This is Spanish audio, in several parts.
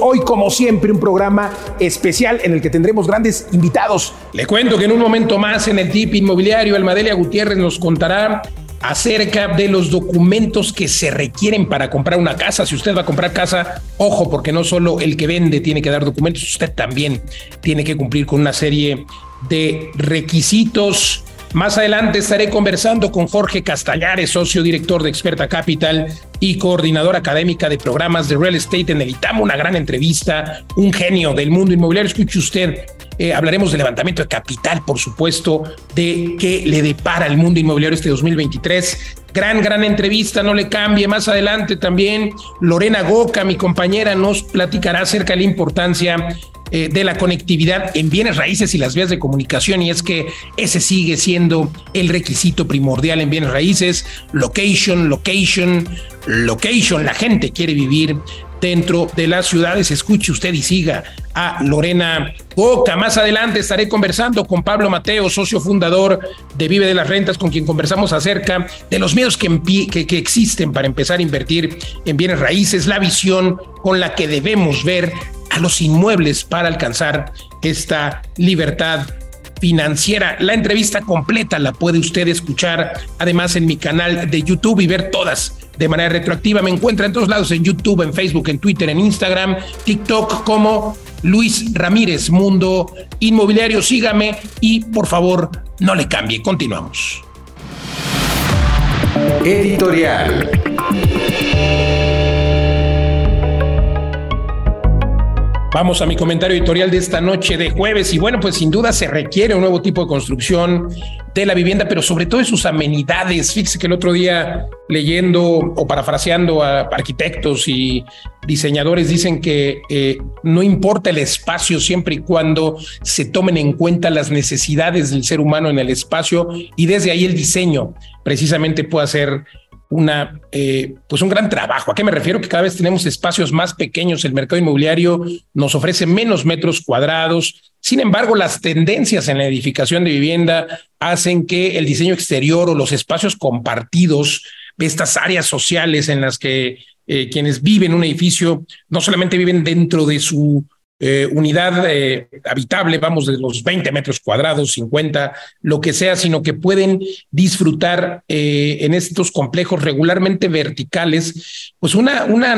Hoy, como siempre, un programa especial en el que tendremos grandes invitados. Le cuento que en un momento más en el tip inmobiliario, Almadelia Gutiérrez nos contará acerca de los documentos que se requieren para comprar una casa. Si usted va a comprar casa, ojo, porque no solo el que vende tiene que dar documentos, usted también tiene que cumplir con una serie de requisitos más adelante estaré conversando con Jorge Castallares, socio director de Experta Capital y coordinador académica de programas de real estate en el ITAM. Una gran entrevista, un genio del mundo inmobiliario. Escuche usted, eh, hablaremos de levantamiento de capital, por supuesto, de qué le depara el mundo inmobiliario este 2023. Gran, gran entrevista, no le cambie. Más adelante también Lorena Goca, mi compañera, nos platicará acerca de la importancia eh, de la conectividad en bienes raíces y las vías de comunicación y es que ese sigue siendo el requisito primordial en bienes raíces, location, location, location, la gente quiere vivir dentro de las ciudades. Escuche usted y siga a Lorena Boca. Más adelante estaré conversando con Pablo Mateo, socio fundador de Vive de las Rentas, con quien conversamos acerca de los miedos que, que existen para empezar a invertir en bienes raíces, la visión con la que debemos ver a los inmuebles para alcanzar esta libertad financiera. La entrevista completa la puede usted escuchar además en mi canal de YouTube y ver todas de manera retroactiva. Me encuentra en todos lados, en YouTube, en Facebook, en Twitter, en Instagram, TikTok como Luis Ramírez, Mundo Inmobiliario. Sígame y por favor no le cambie. Continuamos. Editorial. Vamos a mi comentario editorial de esta noche de jueves y bueno, pues sin duda se requiere un nuevo tipo de construcción de la vivienda, pero sobre todo de sus amenidades. Fíjese que el otro día leyendo o parafraseando a arquitectos y diseñadores dicen que eh, no importa el espacio siempre y cuando se tomen en cuenta las necesidades del ser humano en el espacio y desde ahí el diseño precisamente puede ser una, eh, pues un gran trabajo. ¿A qué me refiero? Que cada vez tenemos espacios más pequeños, el mercado inmobiliario nos ofrece menos metros cuadrados. Sin embargo, las tendencias en la edificación de vivienda hacen que el diseño exterior o los espacios compartidos, estas áreas sociales en las que eh, quienes viven en un edificio no solamente viven dentro de su eh, unidad eh, habitable, vamos, de los 20 metros cuadrados, 50, lo que sea, sino que pueden disfrutar eh, en estos complejos regularmente verticales, pues una, una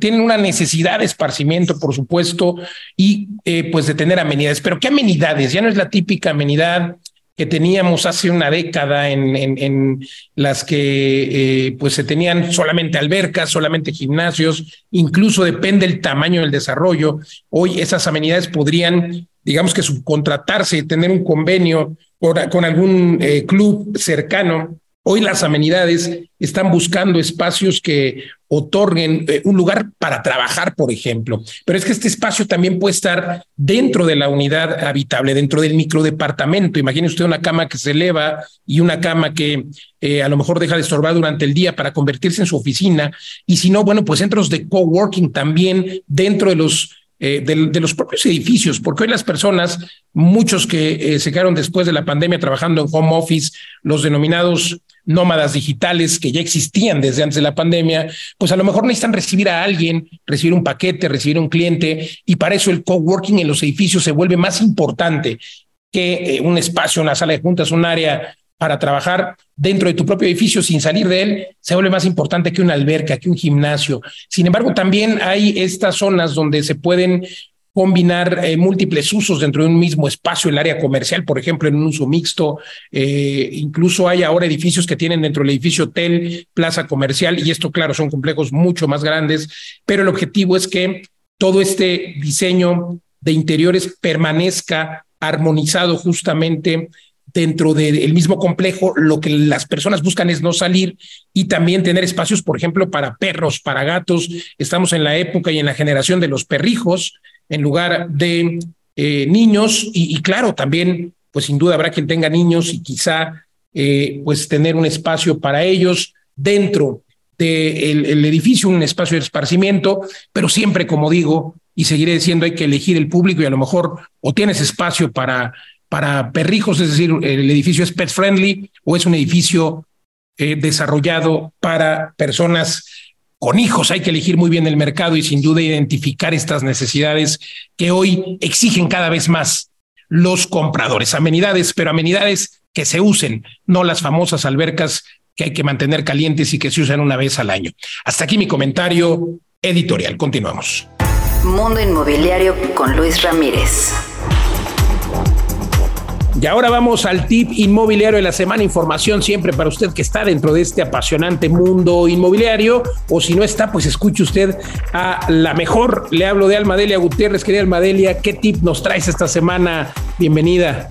tienen una necesidad de esparcimiento, por supuesto, y pues de tener amenidades. Pero ¿qué amenidades? Ya no es la típica amenidad que teníamos hace una década en, en, las que eh, pues se tenían solamente albercas, solamente gimnasios, incluso depende el tamaño del desarrollo. Hoy esas amenidades podrían, digamos que subcontratarse, tener un convenio con algún eh, club cercano Hoy las amenidades están buscando espacios que otorguen eh, un lugar para trabajar, por ejemplo. Pero es que este espacio también puede estar dentro de la unidad habitable, dentro del microdepartamento. Imagine usted una cama que se eleva y una cama que eh, a lo mejor deja de estorbar durante el día para convertirse en su oficina. Y si no, bueno, pues centros de coworking también dentro de los eh, de, los propios edificios, porque hoy las personas, muchos que se quedaron después de la pandemia trabajando en home office, los denominados nómadas digitales que ya existían desde antes de la pandemia, pues a lo mejor necesitan recibir a alguien, recibir un paquete, recibir un cliente, y para eso el coworking en los edificios se vuelve más importante que eh, un espacio, una sala de juntas, un área para trabajar dentro de tu propio edificio sin salir de él, se vuelve más importante que una alberca, que un gimnasio. Sin embargo, también hay estas zonas donde se pueden combinar eh, múltiples usos dentro de un mismo espacio, el área comercial, por ejemplo, en un uso mixto. Eh, incluso hay ahora edificios que tienen dentro del edificio hotel, plaza comercial, y esto, claro, son complejos mucho más grandes, pero el objetivo es que todo este diseño de interiores permanezca armonizado justamente dentro del mismo complejo, lo que las personas buscan es no salir y también tener espacios, por ejemplo, para perros, para gatos. Estamos en la época y en la generación de los perrijos en lugar de eh, niños. Y, claro, también, pues sin duda habrá quien tenga niños y quizá eh, pues tener un espacio para ellos dentro del el edificio, un espacio de esparcimiento, pero siempre, como digo, y seguiré diciendo, hay que elegir el público y a lo mejor o tienes espacio para para perrijos, es decir, el edificio es pet friendly o es un edificio eh, desarrollado para personas con hijos. Hay que elegir muy bien el mercado y sin duda identificar estas necesidades que hoy exigen cada vez más los compradores. Amenidades, pero amenidades que se usen, no las famosas albercas que hay que mantener calientes y que se usan una vez al año. Hasta aquí mi comentario editorial. Continuamos. Mundo Inmobiliario con Luis Ramírez. Y ahora vamos al tip inmobiliario de la semana. Información siempre para usted que está dentro de este apasionante mundo inmobiliario. O si no está, pues escuche usted a la mejor. Le hablo de Almadelia Gutiérrez. Querida Almadelia, ¿qué tip nos traes esta semana? Bienvenida.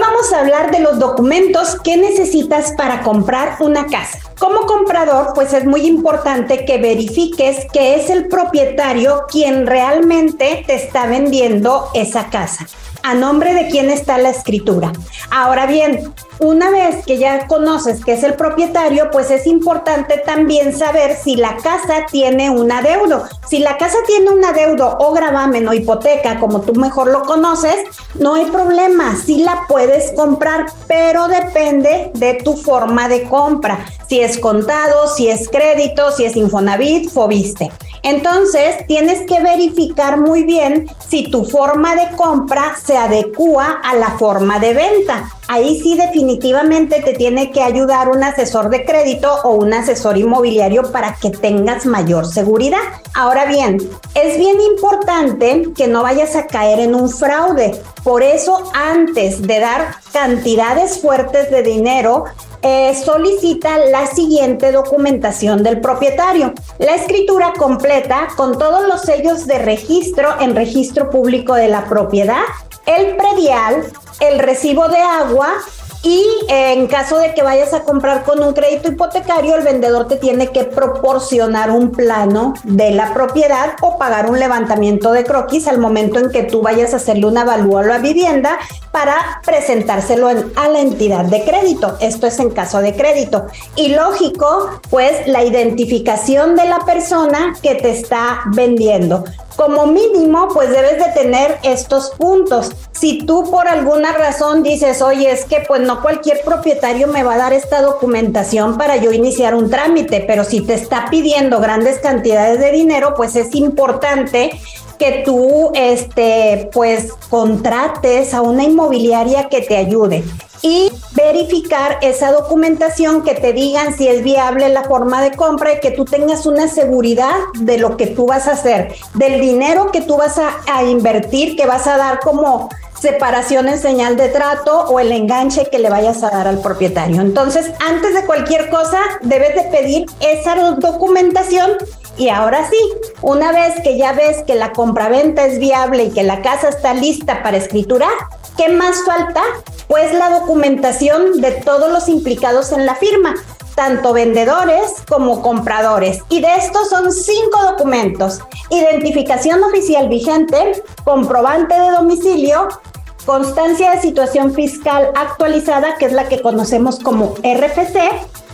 Vamos a hablar de los documentos que necesitas para comprar una casa. Como comprador, pues es muy importante que verifiques que es el propietario quien realmente te está vendiendo esa casa. ¿A nombre de quién está la escritura? Ahora bien, una vez que ya conoces que es el propietario, pues es importante también saber si la casa tiene un adeudo. Si la casa tiene un adeudo o gravamen o hipoteca, como tú mejor lo conoces, no hay problema, sí la puedes comprar, pero depende de tu forma de compra. Si es contado, si es crédito, si es Infonavit, Fobiste. Entonces, tienes que verificar muy bien si tu forma de compra se adecua a la forma de venta. Ahí sí definitivamente te tiene que ayudar un asesor de crédito o un asesor inmobiliario para que tengas mayor seguridad. Ahora bien, es bien importante que no vayas a caer en un fraude. Por eso, antes de dar cantidades fuertes de dinero, eh, solicita la siguiente documentación del propietario. La escritura completa con todos los sellos de registro en registro público de la propiedad, el predial, el recibo de agua y en caso de que vayas a comprar con un crédito hipotecario, el vendedor te tiene que proporcionar un plano de la propiedad o pagar un levantamiento de croquis al momento en que tú vayas a hacerle un avalúo a la vivienda para presentárselo a la entidad de crédito. Esto es en caso de crédito. Y lógico, pues la identificación de la persona que te está vendiendo como mínimo, pues debes de tener estos puntos. Si tú por alguna razón dices, oye, es que pues no cualquier propietario me va a dar esta documentación para yo iniciar un trámite, pero si te está pidiendo grandes cantidades de dinero, pues es importante que tú, este, pues contrates a una inmobiliaria que te ayude y verificar esa documentación que te digan si es viable la forma de compra y que tú tengas una seguridad de lo que tú vas a hacer, del dinero que tú vas a, a invertir, que vas a dar como separación en señal de trato o el enganche que le vayas a dar al propietario. Entonces, antes de cualquier cosa, debes de pedir esa documentación y ahora sí, una vez que ya ves que la compraventa es viable y que la casa está lista para escriturar, ¿qué más falta? Pues la documentación de todos los implicados en la firma, tanto vendedores como compradores. Y de estos son cinco documentos. Identificación oficial vigente, comprobante de domicilio, constancia de situación fiscal actualizada, que es la que conocemos como RFC,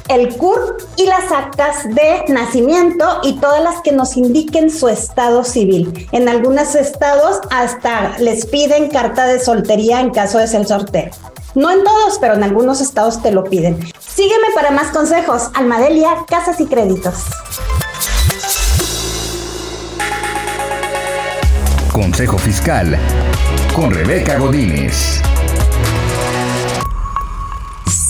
el CUR y las actas de nacimiento y todas las que nos indiquen su estado civil. En algunos estados hasta les piden carta de soltería en caso de ser sorteo. No en todos, pero en algunos estados te lo piden. Sígueme para más consejos. Almadelia, Casas y Créditos. Consejo Fiscal con Rebeca Godínez.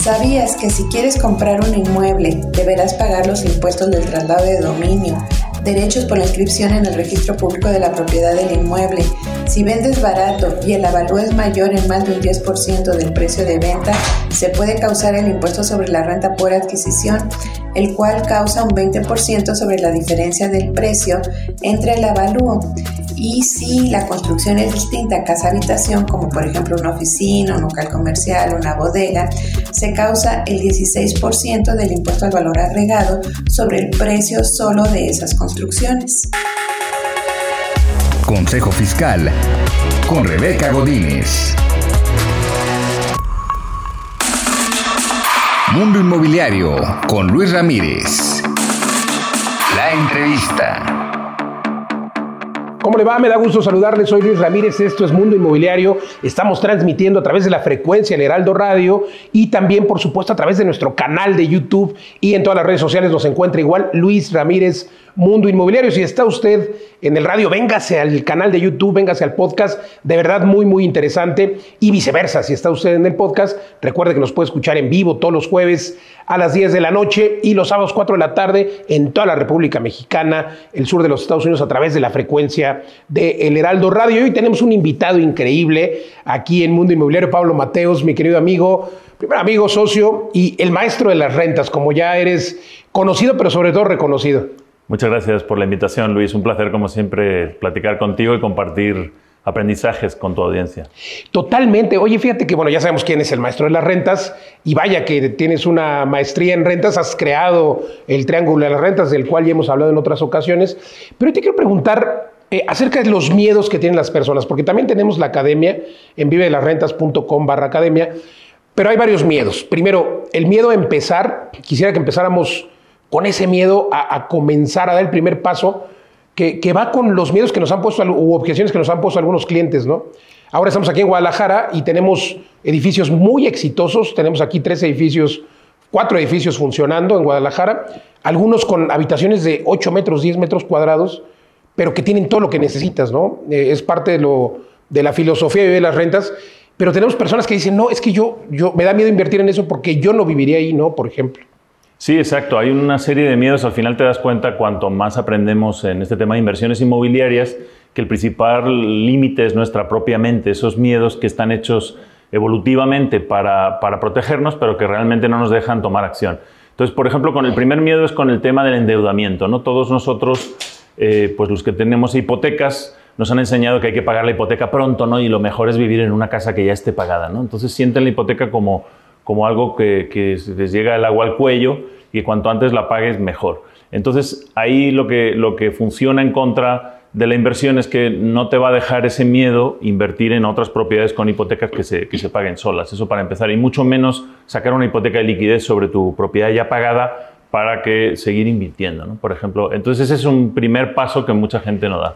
¿Sabías que si quieres comprar un inmueble deberás pagar los impuestos del traslado de dominio, Derechos por la inscripción en el registro público de la propiedad del inmueble. Si vendes barato y el avalúo es mayor en más de un 10% del precio de venta, se puede causar el impuesto sobre la renta por adquisición, el cual causa un 20% sobre la diferencia del precio entre el avalúo. Y si la construcción es distinta a casa-habitación, como por ejemplo una oficina, un local comercial, una bodega, se causa el 16% del impuesto al valor agregado sobre el precio solo de esas construcciones. Consejo Fiscal con Rebeca Godínez. Mundo Inmobiliario con Luis Ramírez. La entrevista. ¿Cómo le va? Me da gusto saludarle. Soy Luis Ramírez. Esto es Mundo Inmobiliario. Estamos transmitiendo a través de la frecuencia El Heraldo Radio y también, por supuesto, a través de nuestro canal de YouTube y en todas las redes sociales nos encuentra igual Luis Ramírez Mundo Inmobiliario. Si está usted en el radio, véngase al canal de YouTube, véngase al podcast. De verdad, muy, muy interesante. Y viceversa, si está usted en el podcast, recuerde que nos puede escuchar en vivo todos los jueves a las 10 de la noche y los sábados 4 de la tarde en toda la República Mexicana, el sur de los Estados Unidos, a través de la frecuencia de El Heraldo Radio. Hoy tenemos un invitado increíble aquí en Mundo Inmobiliario, Pablo Mateos, mi querido amigo, primer amigo, socio y el maestro de las rentas, como ya eres conocido, pero sobre todo reconocido. Muchas gracias por la invitación, Luis. Un placer, como siempre, platicar contigo y compartir aprendizajes con tu audiencia. Totalmente. Oye, fíjate que, bueno, ya sabemos quién es el maestro de las rentas y vaya que tienes una maestría en rentas, has creado el Triángulo de las Rentas, del cual ya hemos hablado en otras ocasiones. Pero te quiero preguntar eh, acerca de los miedos que tienen las personas, porque también tenemos la academia en vivedelasrentas.com barra academia, pero hay varios miedos. Primero, el miedo a empezar. Quisiera que empezáramos con ese miedo a, comenzar a dar el primer paso, que, va con los miedos que nos han puesto, u objeciones que nos han puesto algunos clientes, ¿no? Ahora estamos aquí en Guadalajara y tenemos edificios muy exitosos, tenemos aquí tres edificios, cuatro edificios funcionando en Guadalajara, algunos con habitaciones de 8 metros, 10 metros cuadrados, pero que tienen todo lo que necesitas, ¿no? Eh, es parte de, la filosofía de las rentas, pero tenemos personas que dicen, no, es que yo, yo me da miedo invertir en eso porque yo no viviría ahí, ¿no? Por ejemplo. Sí, exacto. Hay una serie de miedos. Al final te das cuenta cuanto más aprendemos en este tema de inversiones inmobiliarias, que el principal límite es nuestra propia mente, esos miedos que están hechos evolutivamente para, protegernos, pero que realmente no nos dejan tomar acción. Entonces, por ejemplo, con el primer miedo es con el tema del endeudamiento. ¿no? Todos nosotros, eh, pues los que tenemos hipotecas, nos han enseñado que hay que pagar la hipoteca pronto, ¿no? Y lo mejor es vivir en una casa que ya esté pagada, ¿no? Entonces sienten la hipoteca como como algo que, les llega el agua al cuello y que cuanto antes la pagues mejor. Entonces ahí lo que, lo que funciona en contra de la inversión es que no te va a dejar ese miedo invertir en otras propiedades con hipotecas que se, que se paguen solas. Eso para empezar. Y mucho menos sacar una hipoteca de liquidez sobre tu propiedad ya pagada para que seguir invirtiendo, ¿no? por ejemplo. Entonces ese es un primer paso que mucha gente no da.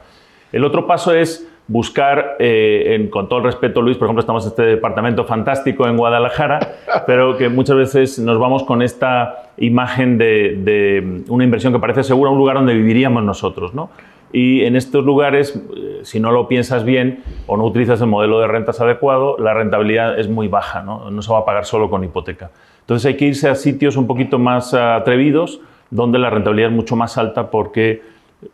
El otro paso es buscar, eh, con todo el respeto, Luis, por ejemplo, estamos en este departamento fantástico en Guadalajara, pero que muchas veces nos vamos con esta imagen de, una inversión que parece segura, un lugar donde viviríamos nosotros, ¿no? Y en estos lugares, eh, si no lo piensas bien o no utilizas el modelo de rentas adecuado, la rentabilidad es muy baja, ¿no? No se va a pagar solo con hipoteca. Entonces hay que irse a sitios un poquito más atrevidos, donde la rentabilidad es mucho más alta porque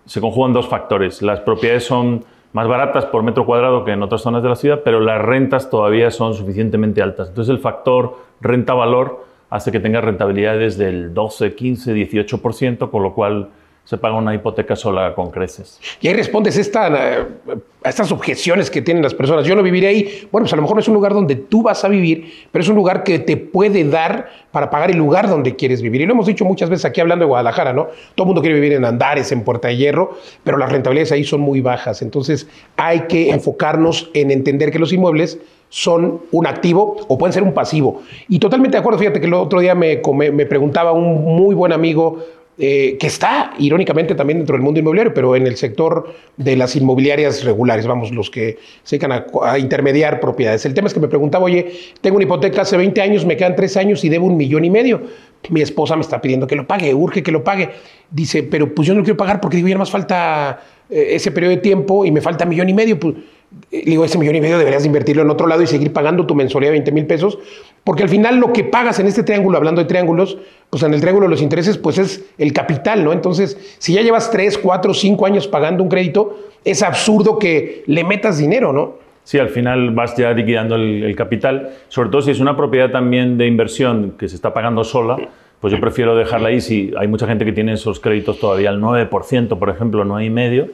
se conjugan dos factores. Las propiedades son más baratas por metro cuadrado que en otras zonas de la ciudad, pero las rentas todavía son suficientemente altas. Entonces el factor renta-valor hace que tenga rentabilidades del 12, 15, 18%, con lo cual se paga una hipoteca sola con creces. Y ahí respondes esta, a estas objeciones que tienen las personas. Yo no viviré ahí. Bueno, pues a lo mejor no es un lugar donde tú vas a vivir, pero es un lugar que te puede dar para pagar el lugar donde quieres vivir. Y lo hemos dicho muchas veces aquí hablando de Guadalajara, ¿no? Todo el mundo quiere vivir en Andares, en Puerta de Hierro, pero las rentabilidades ahí son muy bajas. Entonces hay que enfocarnos en entender que los inmuebles son un activo o pueden ser un pasivo. Y totalmente de acuerdo, fíjate que el otro día me, me preguntaba un muy buen amigo, eh, que está irónicamente también dentro del mundo inmobiliario, pero en el sector de las inmobiliarias regulares, vamos, los que se dedican a, intermediar propiedades. El tema es que me preguntaba, oye, tengo una hipoteca hace 20 años, me quedan 3 años y debo un millón y medio. Mi esposa me está pidiendo que lo pague, urge que lo pague. Dice, pero pues yo no quiero pagar porque digo, ya más falta eh, ese periodo de tiempo y me falta millón y medio. Pues digo, ese millón y medio deberías invertirlo en otro lado y seguir pagando tu mensualidad de 20 mil pesos, porque al final lo que pagas en este triángulo, hablando de triángulos, pues en el triángulo de los intereses, pues es el capital, ¿no? Entonces, si ya llevas 3, 4, 5 años pagando un crédito, es absurdo que le metas dinero, ¿no? Sí, al final vas ya liquidando el, el capital, sobre todo si es una propiedad también de inversión que se está pagando sola, pues yo prefiero dejarla ahí si hay mucha gente que tiene esos créditos todavía al 9%, por ejemplo, 9,5%,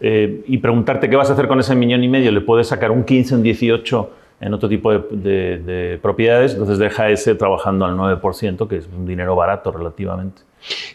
y preguntarte qué vas a hacer con ese millón y medio, le puedes sacar un 15, un 18 en otro tipo de, de- de propiedades, entonces deja ese trabajando al 9%, que es un dinero barato relativamente.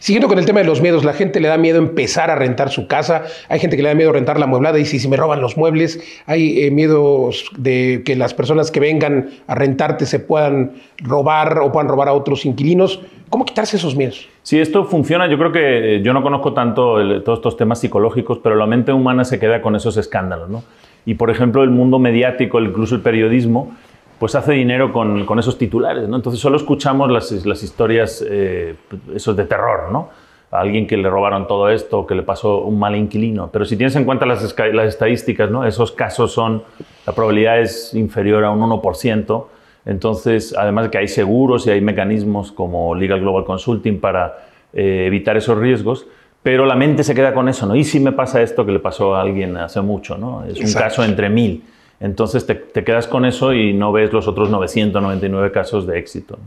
Siguiendo con el tema de los miedos, la gente le da miedo empezar a rentar su casa, hay gente que le da miedo rentar la mueblada y si, si me roban los muebles, hay eh, miedos de que las personas que vengan a rentarte se puedan robar o puedan robar a otros inquilinos. ¿Cómo quitarse esos miedos? Si esto funciona, yo creo que eh, yo no conozco tanto todos estos temas psicológicos, pero la mente humana se queda con esos escándalos. ¿no? Y por ejemplo, el mundo mediático, incluso el periodismo, pues hace dinero con, con esos titulares. ¿no? Entonces solo escuchamos las, las historias eh, esos de terror, ¿no? A alguien que le robaron todo esto, que le pasó un mal inquilino. Pero si tienes en cuenta las, las estadísticas, ¿no? esos casos son, la probabilidad es inferior a un 1%. Entonces, además de que hay seguros y hay mecanismos como Legal Global Consulting para eh, evitar esos riesgos, pero la mente se queda con eso, ¿no? ¿Y si me pasa esto que le pasó a alguien hace mucho, ¿no? Es un caso entre mil. Entonces te, te quedas con eso y no ves los otros 999 casos de éxito.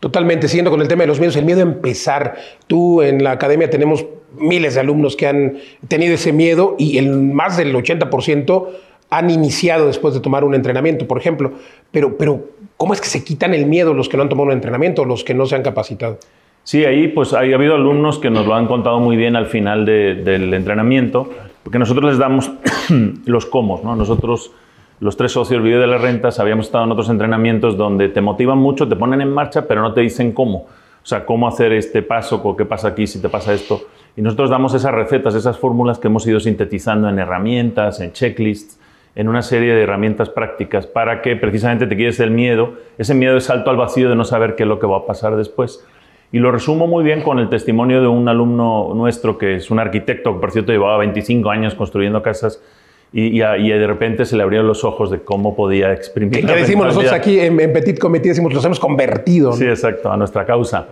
Totalmente, siguiendo con el tema de los miedos, el miedo a empezar. Tú en la academia tenemos miles de alumnos que han tenido ese miedo y el más del 80% han iniciado después de tomar un entrenamiento, por ejemplo. Pero, pero, ¿cómo es que se quitan el miedo los que no han tomado un entrenamiento, los que no se han capacitado? Sí, ahí pues ha habido alumnos que nos lo han contado muy bien al final de- del entrenamiento, porque nosotros les damos los cómo, ¿no? Nosotros, los tres socios Video de las Rentas, habíamos estado en otros entrenamientos donde te motivan mucho, te ponen en marcha, pero no te dicen cómo. O sea, cómo hacer este paso, qué pasa aquí si te pasa esto. Y nosotros damos esas recetas, esas fórmulas que hemos ido sintetizando en herramientas, en checklists, en una serie de herramientas prácticas para que precisamente te quites el miedo, ese miedo de salto al vacío de no saber qué es lo que va a pasar después. Y lo resumo muy bien con el testimonio de un alumno nuestro que es un arquitecto, que por cierto llevaba 25 años construyendo casas y, y a- y de repente se le abrieron los ojos de cómo podía exprimir. Que la decimos nosotros aquí en, en Petit Comité, decimos, los hemos convertido. ¿no? Sí, exacto, a nuestra causa.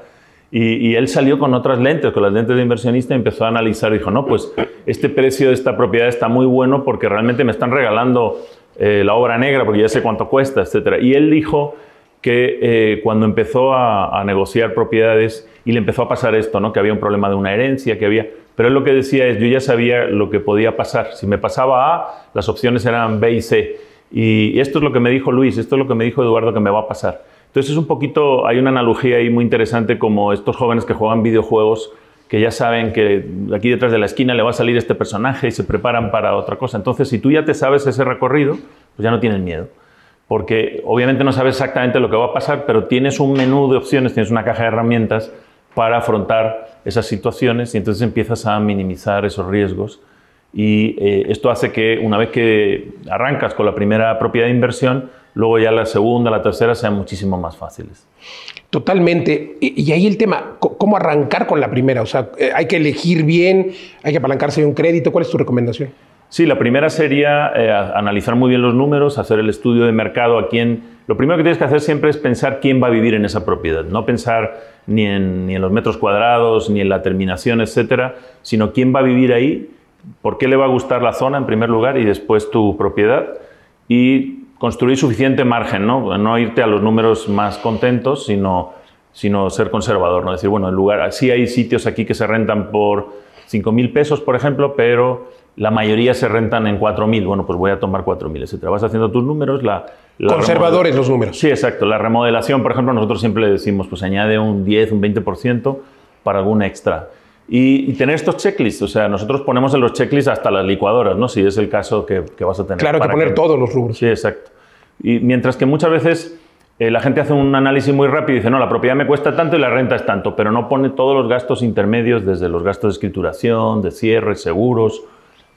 Y, él salió con otras lentes, con las lentes de inversionista, y empezó a analizar dijo, no, pues este precio de esta propiedad está muy bueno porque realmente me están regalando eh, la obra negra porque ya sé cuánto cuesta, etc. Y él dijo que eh, cuando empezó a, a negociar propiedades y le empezó a pasar esto, ¿no? que había un problema de una herencia, que había... Pero él lo que decía es, yo ya sabía lo que podía pasar. Si me pasaba A, las opciones eran B y C. Y esto es lo que me dijo Luis, esto es lo que me dijo Eduardo que me va a pasar. Entonces es un poquito, hay una analogía ahí muy interesante como estos jóvenes que juegan videojuegos que ya saben que aquí detrás de la esquina le va a salir este personaje y se preparan para otra cosa. Entonces si tú ya te sabes ese recorrido, pues ya no tienes miedo. Porque obviamente no sabes exactamente lo que va a pasar, pero tienes un menú de opciones, tienes una caja de herramientas para afrontar esas situaciones y entonces empiezas a minimizar esos riesgos. Y eh, esto hace que una vez que arrancas con la primera propiedad de inversión, luego ya la segunda, la tercera sean muchísimo más fáciles. Totalmente. Y, y ahí el tema, ¿cómo arrancar con la primera? O sea, eh, hay que elegir bien, hay que apalancarse de un crédito. ¿Cuál es tu recomendación? Sí, la primera sería eh, analizar muy bien los números, hacer el estudio de mercado a quién. Lo primero que tienes que hacer siempre es pensar quién va a vivir en esa propiedad, no pensar ni en, ni en los metros cuadrados, ni en la terminación, etcétera, sino quién va a vivir ahí, por qué le va a gustar la zona en primer lugar y después tu propiedad y construir suficiente margen, no, no irte a los números más contentos, sino, sino ser conservador, no decir, bueno, en lugar, sí hay sitios aquí que se rentan por 5 mil pesos, por ejemplo, pero la mayoría se rentan en 4.000. Bueno, pues voy a tomar 4.000, etcétera. Vas haciendo tus números. La, la Conservadores los números. Sí, exacto. La remodelación, por ejemplo, nosotros siempre le decimos, pues añade un 10, un 20% para algún extra. Y, y tener estos checklists, o sea, nosotros ponemos en los checklists hasta las licuadoras, ¿no? Si es el caso que, que vas a tener. Claro, hay que poner todos los rubros. Sí, exacto. Y mientras que muchas veces eh, la gente hace un análisis muy rápido y dice, no, la propiedad me cuesta tanto y la renta es tanto, pero no pone todos los gastos intermedios, desde los gastos de escrituración, de cierre, seguros,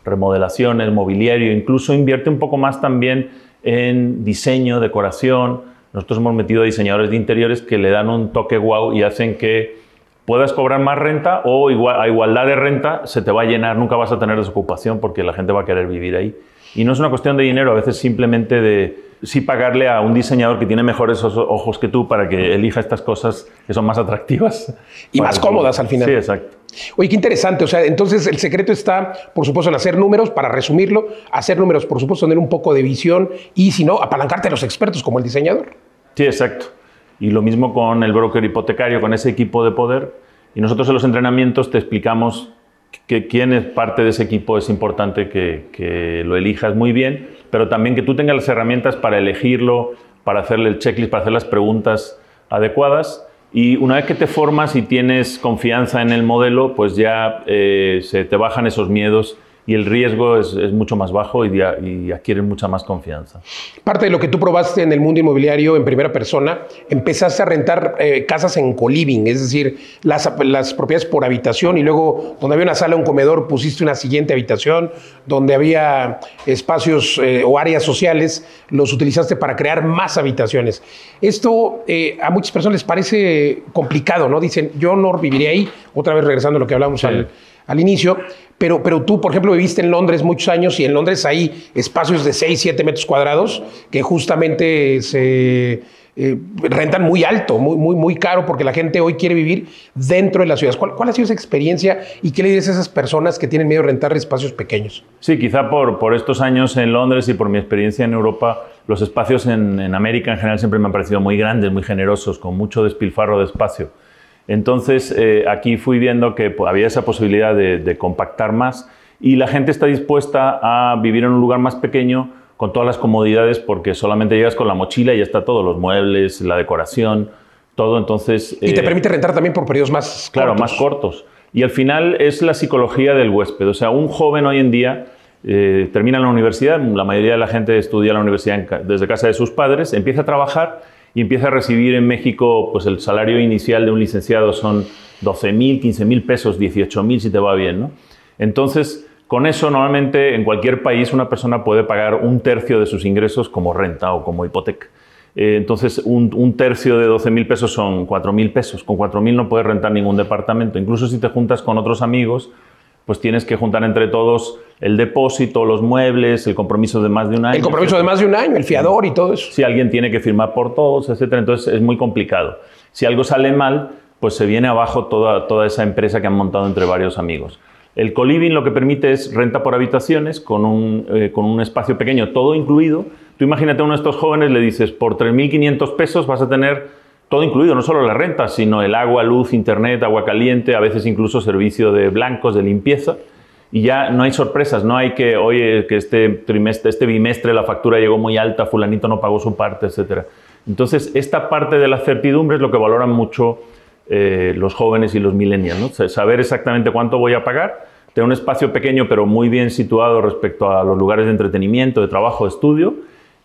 remodelaciones, mobiliario, incluso invierte un poco más también en diseño, decoración. Nosotros hemos metido a diseñadores de interiores que le dan un toque wow y hacen que puedas cobrar más renta o igual, a igualdad de renta se te va a llenar, nunca vas a tener desocupación porque la gente va a querer vivir ahí. Y no es una cuestión de dinero, a veces simplemente de sí pagarle a un diseñador que tiene mejores ojos que tú para que elija estas cosas que son más atractivas. Y más cómodas al final. Sí, exacto. Oye, qué interesante. O sea, entonces el secreto está, por supuesto, en hacer números, para resumirlo, hacer números, por supuesto, tener un poco de visión y, si no, apalancarte a los expertos como el diseñador. Sí, exacto. Y lo mismo con el broker hipotecario, con ese equipo de poder. Y nosotros en los entrenamientos te explicamos que quién es parte de ese equipo es importante que, lo elijas muy bien, pero también que tú tengas las herramientas para elegirlo, para hacerle el checklist, para hacer las preguntas adecuadas. Y una vez que te formas y tienes confianza en el modelo, pues ya eh, se te bajan esos miedos y el riesgo es, es mucho más bajo y, y, adquieren mucha más confianza. Parte de lo que tú probaste en el mundo inmobiliario en primera persona, empezaste a rentar eh, casas en coliving, es decir, las, las, propiedades por habitación y luego donde había una sala, un comedor, pusiste una siguiente habitación, donde había espacios eh, o áreas sociales, los utilizaste para crear más habitaciones. Esto eh, a muchas personas les parece complicado, ¿no? Dicen, yo no viviría ahí, otra vez regresando a lo que hablamos sí. al al inicio, pero, pero tú, por ejemplo, viviste en Londres muchos años y en Londres hay espacios de 6, 7 metros cuadrados que justamente se eh, rentan muy alto, muy, muy, muy caro, porque la gente hoy quiere vivir dentro de las ciudades. ¿Cuál, ¿Cuál, ha sido esa experiencia y qué le dices a esas personas que tienen miedo de rentar espacios pequeños? Sí, quizá por, por estos años en Londres y por mi experiencia en Europa, los espacios en, en América en general siempre me han parecido muy grandes, muy generosos, con mucho despilfarro de espacio. Entonces, eh, aquí fui viendo que pues, había esa posibilidad de, de, compactar más y la gente está dispuesta a vivir en un lugar más pequeño con todas las comodidades porque solamente llegas con la mochila y ya está todo, los muebles, la decoración, todo. Entonces, y te eh, permite rentar también por periodos más claro, cortos. más cortos. Y al final es la psicología del huésped. O sea, un joven hoy en día eh, termina la universidad, la mayoría de la gente estudia la universidad en, desde casa de sus padres, empieza a trabajar y empieza a recibir en México, pues el salario inicial de un licenciado son 12 mil, 15 mil pesos, 18 mil si te va bien, ¿no? Entonces, con eso normalmente en cualquier país una persona puede pagar un tercio de sus ingresos como renta o como hipoteca. Eh, entonces, un, un, tercio de 12 mil pesos son 4 mil pesos. Con 4 mil no puedes rentar ningún departamento. Incluso si te juntas con otros amigos, pues tienes que juntar entre todos el depósito, los muebles, el compromiso de más de un año. El compromiso de más de un año, el fiador y todo eso. Si alguien tiene que firmar por todos, etcétera, entonces es muy complicado. Si algo sale mal, pues se viene abajo toda, toda esa empresa que han montado entre varios amigos. El coliving lo que permite es renta por habitaciones con un, eh, con un espacio pequeño, todo incluido. Tú imagínate a uno de estos jóvenes, le dices, por 3.500 pesos vas a tener todo incluido, no solo la renta, sino el agua, luz, internet, agua caliente, a veces incluso servicio de blancos, de limpieza. Y ya no hay sorpresas, no hay que, oye, que este trimestre, este bimestre la factura llegó muy alta, fulanito no pagó su parte, etc. Entonces, esta parte de la certidumbre es lo que valoran mucho eh, los jóvenes y los millennials, saber exactamente cuánto voy a pagar, tener un espacio pequeño pero muy bien situado respecto a los lugares de entretenimiento, de trabajo, de estudio,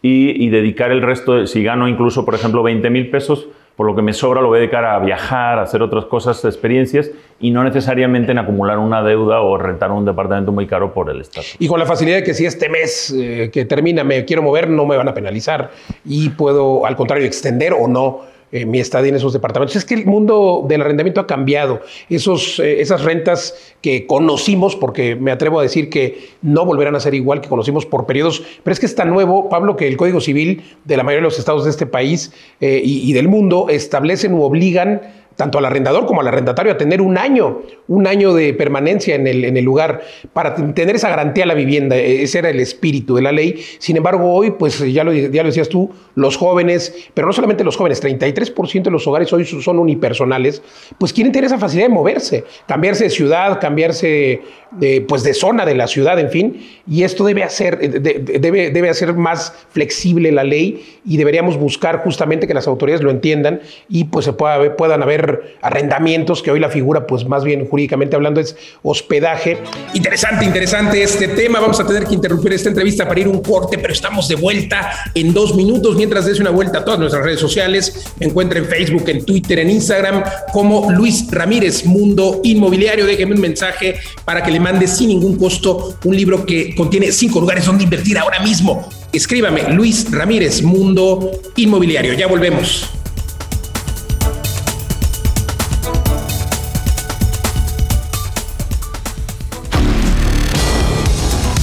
y dedicar el resto, si gano incluso, por ejemplo, 20 mil pesos, por lo que me sobra lo voy a dedicar a viajar, a hacer otras cosas, experiencias, y no necesariamente en acumular una deuda o rentar un departamento muy caro por el Estado. Y con la facilidad de que si este mes eh, que termina me quiero mover, no me van a penalizar y puedo, al contrario, extender o no eh, mi estadía en esos departamentos. Es que el mundo del arrendamiento ha cambiado. Esos, eh, esas rentas que conocimos, porque me atrevo a decir que no volverán a ser igual que conocimos por periodos, pero es que es tan nuevo, Pablo, que el Código Civil de la mayoría de los estados de este país eh, y, y del mundo establecen u obligan tanto al arrendador como al arrendatario a tener un año, un año de permanencia en el, en el lugar para tener esa garantía a la vivienda. Ese era el espíritu de la ley. Sin embargo, hoy, pues ya lo, ya lo decías tú, los jóvenes, pero no solamente los jóvenes, 33% de los hogares hoy son unipersonales, pues quieren tener esa facilidad de moverse, cambiarse de ciudad, cambiarse de, pues de zona de la ciudad, en fin, y esto debe hacer, debe, debe hacer más flexible la ley y deberíamos buscar justamente que las autoridades lo entiendan y pues se pueda, puedan haber arrendamientos, que hoy la figura, pues más bien jurídicamente hablando, es hospedaje. Interesante, interesante este tema. Vamos a tener que interrumpir esta entrevista para ir un corte, pero estamos de vuelta en dos minutos. Mientras des una vuelta a todas nuestras redes sociales, me en Facebook, en Twitter, en Instagram, como Luis Ramírez, Mundo Inmobiliario. Déjeme un mensaje para que le mande sin ningún costo un libro que contiene cinco lugares donde invertir ahora mismo. Escríbame, Luis Ramírez, Mundo Inmobiliario. Ya volvemos.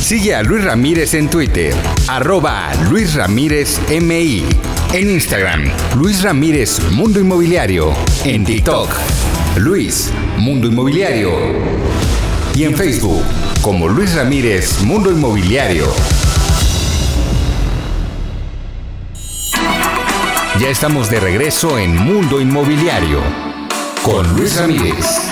Sigue a Luis Ramírez en Twitter, arroba Luis Ramírez MI. En Instagram, Luis Ramírez Mundo Inmobiliario. En TikTok, Luis Mundo Inmobiliario. Y en Facebook, como Luis Ramírez Mundo Inmobiliario. Ya estamos de regreso en Mundo Inmobiliario con Luis Ramírez.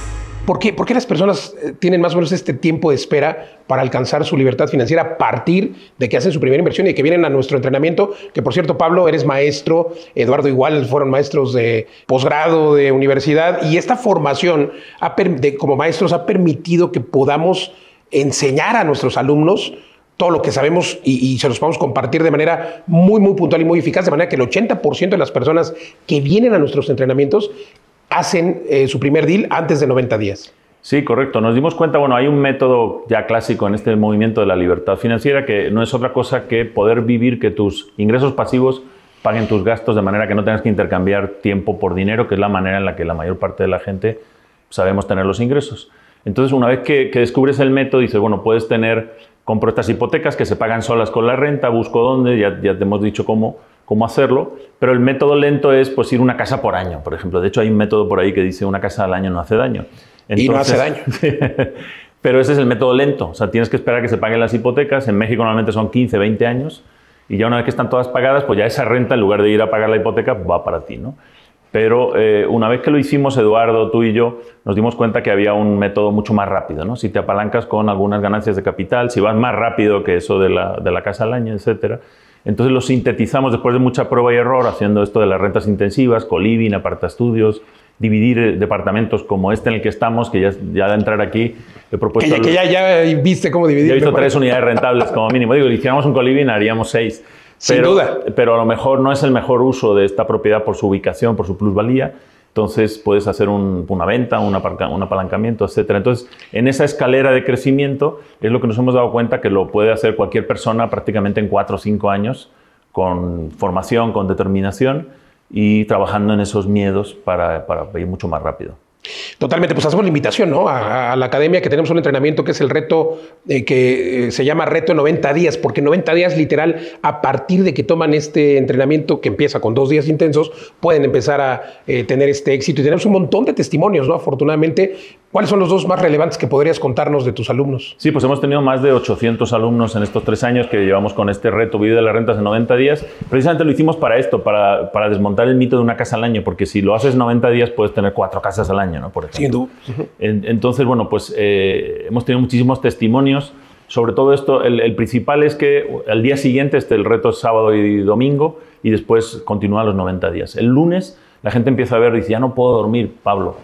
¿Por qué, ¿Por qué, las personas eh, tienen más o menos este tiempo de espera para alcanzar su libertad financiera a partir de que hacen su primera inversión y que vienen a nuestro entrenamiento? Que por cierto, Pablo, eres maestro, Eduardo igual, fueron maestros de posgrado, de universidad, y esta formación de, como maestros ha permitido que podamos enseñar a nuestros alumnos todo lo que sabemos y, y, se los podemos compartir de manera muy, muy puntual y muy eficaz, de manera que el 80% de las personas que vienen a nuestros entrenamientos hacen eh, su primer deal antes de 90 días. Sí, correcto. Nos dimos cuenta, bueno, hay un método ya clásico en este movimiento de la libertad financiera que no es otra cosa que poder vivir que tus ingresos pasivos paguen tus gastos de manera que no tengas que intercambiar tiempo por dinero, que es la manera en la que la mayor parte de la gente sabemos tener los ingresos. Entonces, una vez que, descubres el método, dices, bueno, puedes tener, compro estas hipotecas que se pagan solas con la renta, busco dónde, ya te hemos dicho cómo, cómo hacerlo, pero el método lento es pues ir una casa por año, por ejemplo. De hecho, hay un método por ahí que dice una casa al año no hace daño. y no hace daño. pero ese es el método lento, o sea, tienes que esperar a que se paguen las hipotecas. En México normalmente son 15, 20 años y ya una vez que están todas pagadas, pues ya esa renta, en lugar de ir a pagar la hipoteca, va para ti, ¿no? Pero eh, una vez que lo hicimos, Eduardo, tú y yo, nos dimos cuenta que había un método mucho más rápido, ¿no? Si te apalancas con algunas ganancias de capital, si vas más rápido que eso de la, de la casa al año, etcétera, entonces lo sintetizamos después de mucha prueba y error, haciendo esto de las rentas intensivas, coliving, estudios, dividir eh, departamentos como este en el que estamos, que ya, ya de entrar aquí he propuesto... Que, ya, ya, viste cómo dividir. Ya he visto tres unidades rentables como mínimo. Digo, si hiciéramos un coliving haríamos seis. Sin duda. Pero a lo mejor no es el mejor uso de esta propiedad por su ubicación, por su plusvalía. Entonces puedes hacer una venta, un, un, apalancamiento, etc. Entonces, en esa escalera de crecimiento es lo que nos hemos dado cuenta que lo puede hacer cualquier persona prácticamente en cuatro o cinco años, con formación, con determinación y trabajando en esos miedos para, para ir mucho más rápido. Totalmente, pues hacemos la invitación ¿no? a, la academia que tenemos un entrenamiento que es el reto eh, que eh, se llama reto 90 días, porque 90 días literal, a partir de que toman este entrenamiento que empieza con dos días intensos, pueden empezar a eh, tener este éxito y tenemos un montón de testimonios, ¿no? Afortunadamente, ¿Cuáles son los dos más relevantes que podrías contarnos de tus alumnos? Sí, pues hemos tenido más de 800 alumnos en estos tres años que llevamos con este reto Vive de las Rentas en 90 días. Precisamente lo hicimos para esto, para, para, desmontar el mito de una casa al año, porque si lo haces 90 días puedes tener cuatro casas al año, ¿no? Por ejemplo. Entonces, bueno, pues eh, hemos tenido muchísimos testimonios. Sobre todo esto, el, principal es que el día siguiente, este, el reto es sábado y domingo, y después continúa los 90 días. El lunes la gente empieza a ver y dice, ya no puedo dormir, Pablo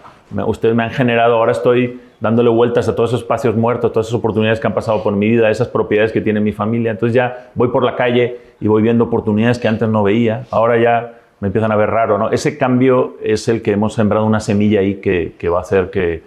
ustedes me han generado, ahora estoy dándole vueltas a todos esos espacios muertos, todas esas oportunidades que han pasado por mi vida, esas propiedades que tiene mi familia. Entonces ya voy por la calle y voy viendo oportunidades que antes no veía. Ahora ya me empiezan a ver raro. ¿no? Ese cambio es el que hemos sembrado una semilla ahí que, va a hacer que,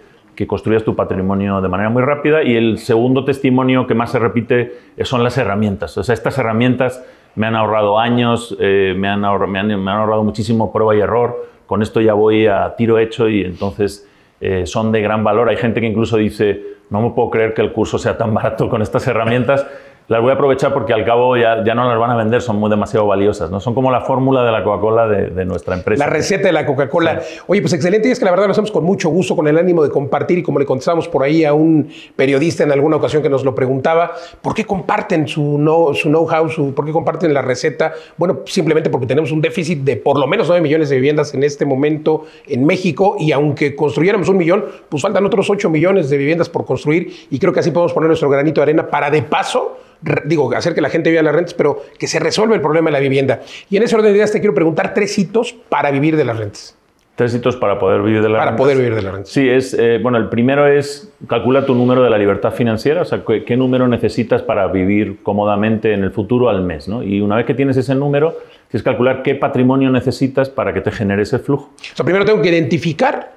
construyas tu patrimonio de manera muy rápida. Y el segundo testimonio que más se repite son las herramientas. O sea, estas herramientas me han ahorrado años, eh, me, me, me han ahorrado muchísimo prueba y error con esto ya voy a tiro hecho y entonces eh, son de gran valor. Hay gente que incluso dice, no me puedo creer que el curso sea tan barato con estas herramientas las voy a aprovechar porque al cabo ya, ya no las van a vender, son muy demasiado valiosas, ¿no? Son como la fórmula de la Coca-Cola de, nuestra empresa. La receta de la Coca-Cola. Oye, pues excelente, y es que la verdad lo hacemos con mucho gusto, con el ánimo de compartir, y como le contestamos por ahí a un periodista en alguna ocasión que nos lo preguntaba, ¿por qué comparten su know-how, su know su, por qué comparten la receta? Bueno, simplemente porque tenemos un déficit de por lo menos 9 millones de viviendas en este momento en México, y aunque construyéramos un millón, pues faltan otros 8 millones de viviendas por construir, y creo que así podemos poner nuestro granito de arena para de paso digo, hacer que la gente viva las rentas, pero que se resuelva el problema de la vivienda. Y en ese orden de ideas te quiero preguntar tres hitos para vivir de las rentas. Tres hitos para poder vivir de la Para poder vivir de la renta. Sí, es, eh, bueno, el primero es calcula tu número de la libertad financiera, o sea, qué, qué número necesitas para vivir cómodamente en el futuro al mes, ¿no? Y una vez que tienes ese número, tienes que calcular qué patrimonio necesitas para que te genere ese flujo. O sea, primero tengo que identificar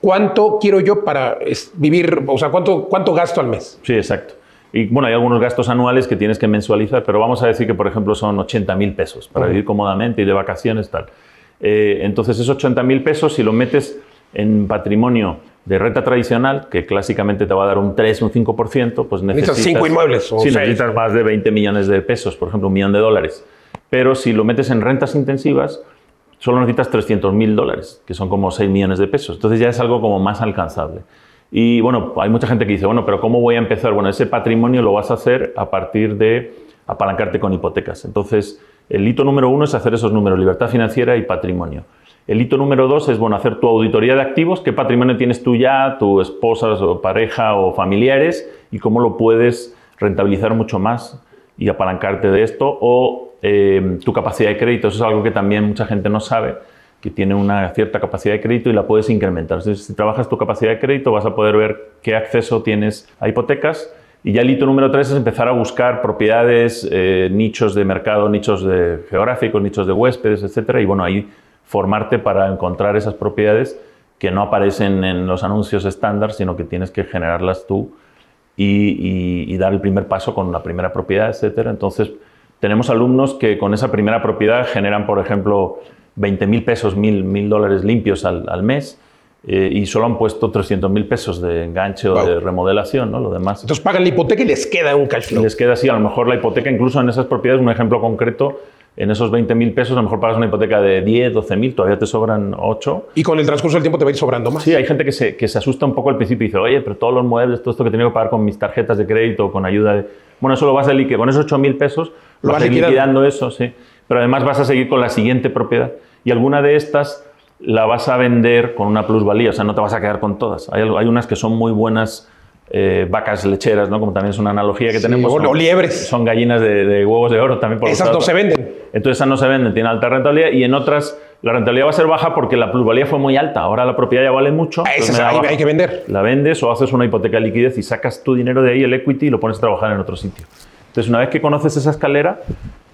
cuánto quiero yo para vivir, o sea, cuánto, cuánto gasto al mes. Sí, exacto. Y bueno, hay algunos gastos anuales que tienes que mensualizar, pero vamos a decir que, por ejemplo, son 80 mil pesos para vivir cómodamente y de vacaciones, tal. Eh, entonces, esos 80 mil pesos, si lo metes en patrimonio de renta tradicional, que clásicamente te va a dar un 3, un 5%, pues necesitas... cinco inmuebles o Sí, necesitas más de 20 millones de pesos, por ejemplo, un millón de dólares. Pero si lo metes en rentas intensivas, solo necesitas 300 mil dólares, que son como 6 millones de pesos. Entonces ya es algo como más alcanzable. Y bueno, hay mucha gente que dice, bueno, pero ¿cómo voy a empezar? Bueno, ese patrimonio lo vas a hacer a partir de apalancarte con hipotecas. Entonces, el hito número uno es hacer esos números, libertad financiera y patrimonio. El hito número dos es, bueno, hacer tu auditoría de activos, qué patrimonio tienes tú ya, tu esposa o pareja o familiares, y cómo lo puedes rentabilizar mucho más y apalancarte de esto, o eh, tu capacidad de crédito, eso es algo que también mucha gente no sabe, que tiene una cierta capacidad de crédito y la puedes incrementar. Entonces, si trabajas tu capacidad de crédito, vas a poder ver qué acceso tienes a hipotecas. Y ya el hito número tres es empezar a buscar propiedades, eh, nichos de mercado, nichos de geográficos, nichos de huéspedes, etcétera. Y bueno, ahí formarte para encontrar esas propiedades que no aparecen en los anuncios estándar, sino que tienes que generarlas tú y, y- dar el primer paso con la primera propiedad, etcétera. Entonces, tenemos alumnos que con esa primera propiedad generan, por ejemplo, 20 mil pesos, mil, mil dólares limpios al, al mes eh, y solo han puesto 300 mil pesos de enganche o Wow. de remodelación, ¿no? Lo demás. Entonces pagan la hipoteca y les queda un cash flow. les queda así, a lo mejor la hipoteca, incluso en esas propiedades, un ejemplo concreto, en esos 20 mil pesos, a lo mejor pagas una hipoteca de 10, 12 mil, todavía te sobran 8. Y con el transcurso del tiempo te va a ir sobrando más. Sí, hay gente que se, que se asusta un poco al principio y dice, oye, pero todos los muebles, todo esto que tengo que pagar con mis tarjetas de crédito, con ayuda de... Bueno, eso lo vas a liquidar, con esos 8 mil pesos Lo vas vas a ir liquidando eso, sí. Pero además vas a seguir con la siguiente propiedad. Y alguna de estas la vas a vender con una plusvalía, o sea, no te vas a quedar con todas. Hay, unas que son muy buenas eh, vacas lecheras, ¿no? Como también es una analogía que Sí, tenemos. o- son- liebres. Son gallinas de, de huevos de oro también. Por Esas no se venden. Entonces esas no se venden, tienen alta rentabilidad y en otras la rentabilidad va a ser baja porque la plusvalía fue muy alta. Ahora la propiedad ya vale mucho. A entonces esas hay- hay que vender. La vendes o haces una hipoteca de liquidez y sacas tu dinero de ahí, el equity, y lo pones a trabajar en otro sitio. Entonces una vez que conoces esa escalera,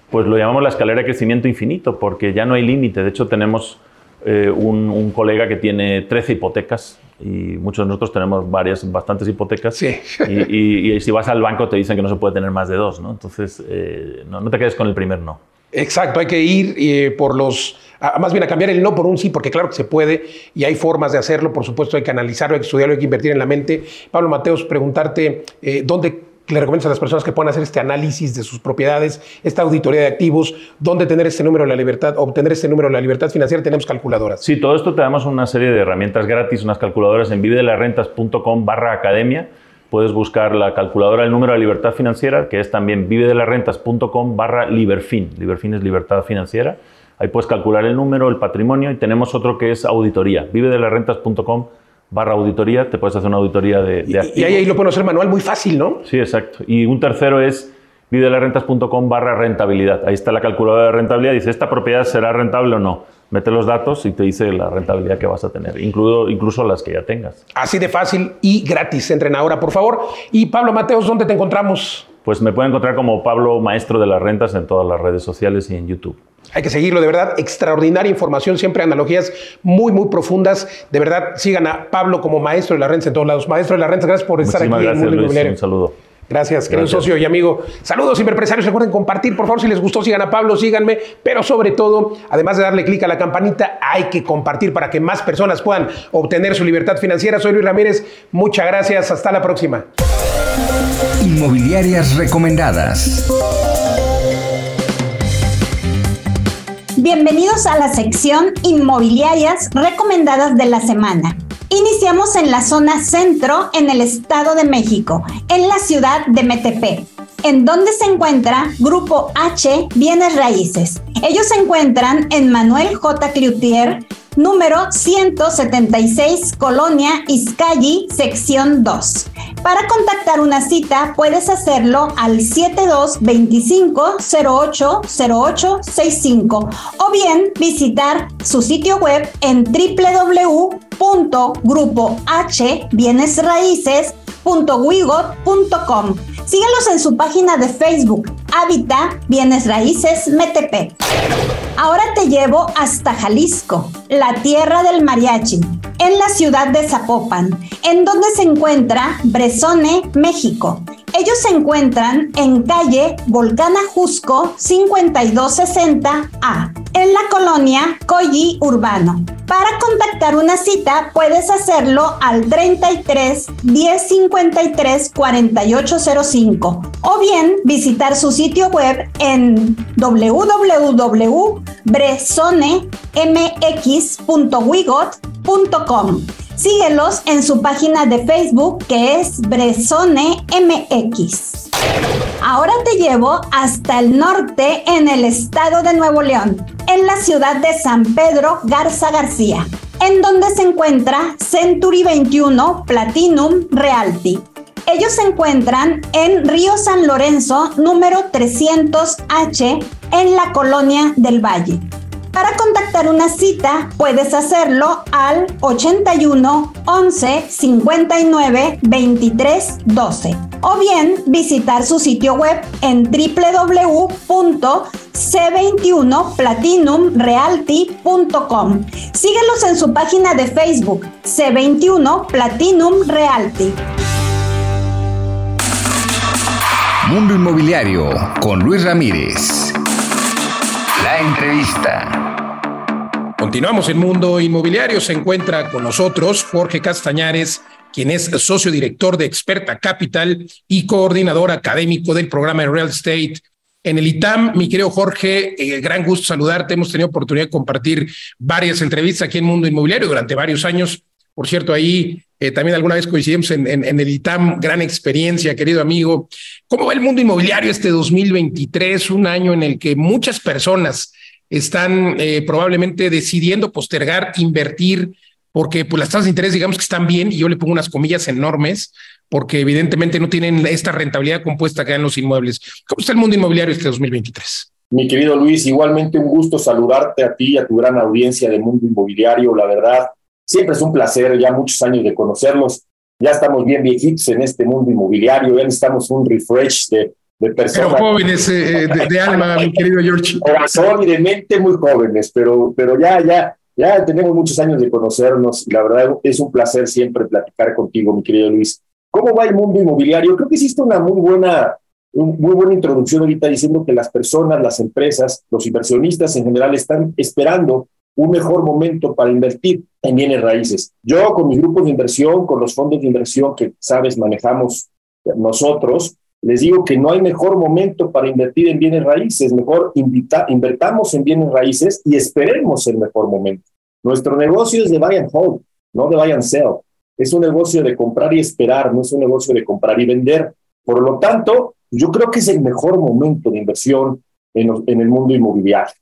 pues lo llamamos la escalera de crecimiento infinito porque ya no hay límite. De hecho tenemos eh, un, un colega que tiene 13 hipotecas y muchos de nosotros tenemos varias, bastantes hipotecas. Sí. Y, y- y si vas al banco te dicen que no se puede tener más de dos, ¿no? Entonces eh, no, no te quedes con el primer no. Exacto, hay que ir eh, por los, a- más bien a cambiar el no por un sí, porque claro que se puede y hay formas de hacerlo, por supuesto hay que analizarlo, hay que estudiarlo, hay que invertir en la mente. Pablo Mateos, preguntarte dónde le recomiendas a las personas que puedan hacer este análisis de sus propiedades, esta auditoría de activos, dónde tener este número de la libertad, obtener este número de la libertad financiera, tenemos calculadoras. Sí, todo esto te damos una serie de herramientas gratis, unas calculadoras en vivedelarrentas.com barra academia. Puedes buscar la calculadora del número de libertad financiera, que es también vivedelarrentas.com barra liberfin. Liberfin es libertad financiera. Ahí puedes calcular el número, el patrimonio y tenemos otro que es auditoría. vivedelarrentas.com barra auditoría. Te puedes hacer una auditoría de, de Y, ahí, ahí lo pueden hacer manual muy fácil, ¿no? Sí, exacto. Y un tercero es vivedelarrentas.com barra rentabilidad. Ahí está la calculadora de rentabilidad. Dice, ¿esta propiedad será rentable o no? Mete los datos y te dice la rentabilidad que vas a tener, incluido, incluso las que ya tengas. Así de fácil y gratis. Entren ahora, por favor. Y Pablo Mateos, ¿dónde te encontramos? Pues me pueden encontrar como Pablo Maestro de las Rentas en todas las redes sociales y en YouTube. Hay que seguirlo, de verdad. Extraordinaria información, siempre analogías muy, muy profundas. De verdad, sigan a Pablo como maestro de las rentas en todos lados. Maestro de las rentas, gracias por estar Muchísimas aquí en gracias, Mundo Luis. Inmobiliario. Un saludo. Gracias, querido socio y amigo. Saludos, empresarios. Recuerden compartir, por favor, si les gustó, sigan a Pablo, síganme. Pero sobre todo, además de darle clic a la campanita, hay que compartir para que más personas puedan obtener su libertad financiera. Soy Luis Ramírez. Muchas gracias. Hasta la próxima. Inmobiliarias recomendadas. Bienvenidos a la sección Inmobiliarias recomendadas de la semana. Iniciamos en la zona centro en el Estado de México, en la ciudad de Metepec, en donde se encuentra Grupo H Bienes Raíces. Ellos se encuentran en Manuel J. Cloutier, número 176, Colonia Izcalli, sección 2. Para contactar una cita puedes hacerlo al 7225-080865 o bien visitar su sitio web en www.grupohbienesraíces.wigot.com. Síguelos en su página de Facebook, Habita Bienes Raíces Metepec. Ahora te llevo hasta Jalisco, la tierra del mariachi, en la ciudad de Zapopan, en donde se encuentra Bresone, México. Ellos se encuentran en calle Volcana Jusco 5260A, en la colonia Colli Urbano. Para contactar una cita puedes hacerlo al 33 1053 4805 o bien visitar su sitio web en www.bresonemx.wigot.com. Síguelos en su página de Facebook que es Bresone MX. Ahora te llevo hasta el norte en el estado de Nuevo León, en la ciudad de San Pedro Garza García, en donde se encuentra Century 21 Platinum Realty. Ellos se encuentran en Río San Lorenzo, número 300H, en la colonia del Valle. Para contactar una cita puedes hacerlo al 81 11 59 23 12 o bien visitar su sitio web en www.c21platinumrealty.com. Síguelos en su página de Facebook C21 Platinum Realty. Mundo Inmobiliario con Luis Ramírez. La entrevista. Continuamos en Mundo Inmobiliario. Se encuentra con nosotros Jorge Castañares, quien es socio director de Experta Capital y coordinador académico del programa de Real Estate en el ITAM. Mi querido Jorge, eh, gran gusto saludarte. Hemos tenido oportunidad de compartir varias entrevistas aquí en Mundo Inmobiliario durante varios años. Por cierto, ahí eh, también alguna vez coincidimos en, en, el ITAM. Gran experiencia, querido amigo. ¿Cómo va el mundo inmobiliario este 2023? Un año en el que muchas personas están eh, probablemente decidiendo postergar, invertir, porque pues, las tasas de interés digamos que están bien, y yo le pongo unas comillas enormes, porque evidentemente no tienen esta rentabilidad compuesta que dan los inmuebles. ¿Cómo está el mundo inmobiliario este 2023? Mi querido Luis, igualmente un gusto saludarte a ti y a tu gran audiencia de Mundo Inmobiliario. La verdad, siempre es un placer, ya muchos años de conocerlos. Ya estamos bien viejitos en este mundo inmobiliario, ya necesitamos un refresh de, de personas. Pero jóvenes eh, eh, de, de, alma, mi querido George. Corazón y de mente muy jóvenes, pero, pero ya, ya, ya tenemos muchos años de conocernos y la verdad es un placer siempre platicar contigo, mi querido Luis. ¿Cómo va el mundo inmobiliario? Creo que hiciste una muy buena, muy buena introducción ahorita diciendo que las personas, las empresas, los inversionistas en general están esperando un mejor momento para invertir en bienes raíces. Yo con mis grupos de inversión, con los fondos de inversión que, sabes, manejamos nosotros, les digo que no hay mejor momento para invertir en bienes raíces, mejor invita, invertamos en bienes raíces y esperemos el mejor momento. Nuestro negocio es de buy and hold, no de buy and sell. Es un negocio de comprar y esperar, no es un negocio de comprar y vender. Por lo tanto, yo creo que es el mejor momento de inversión en, el mundo inmobiliario.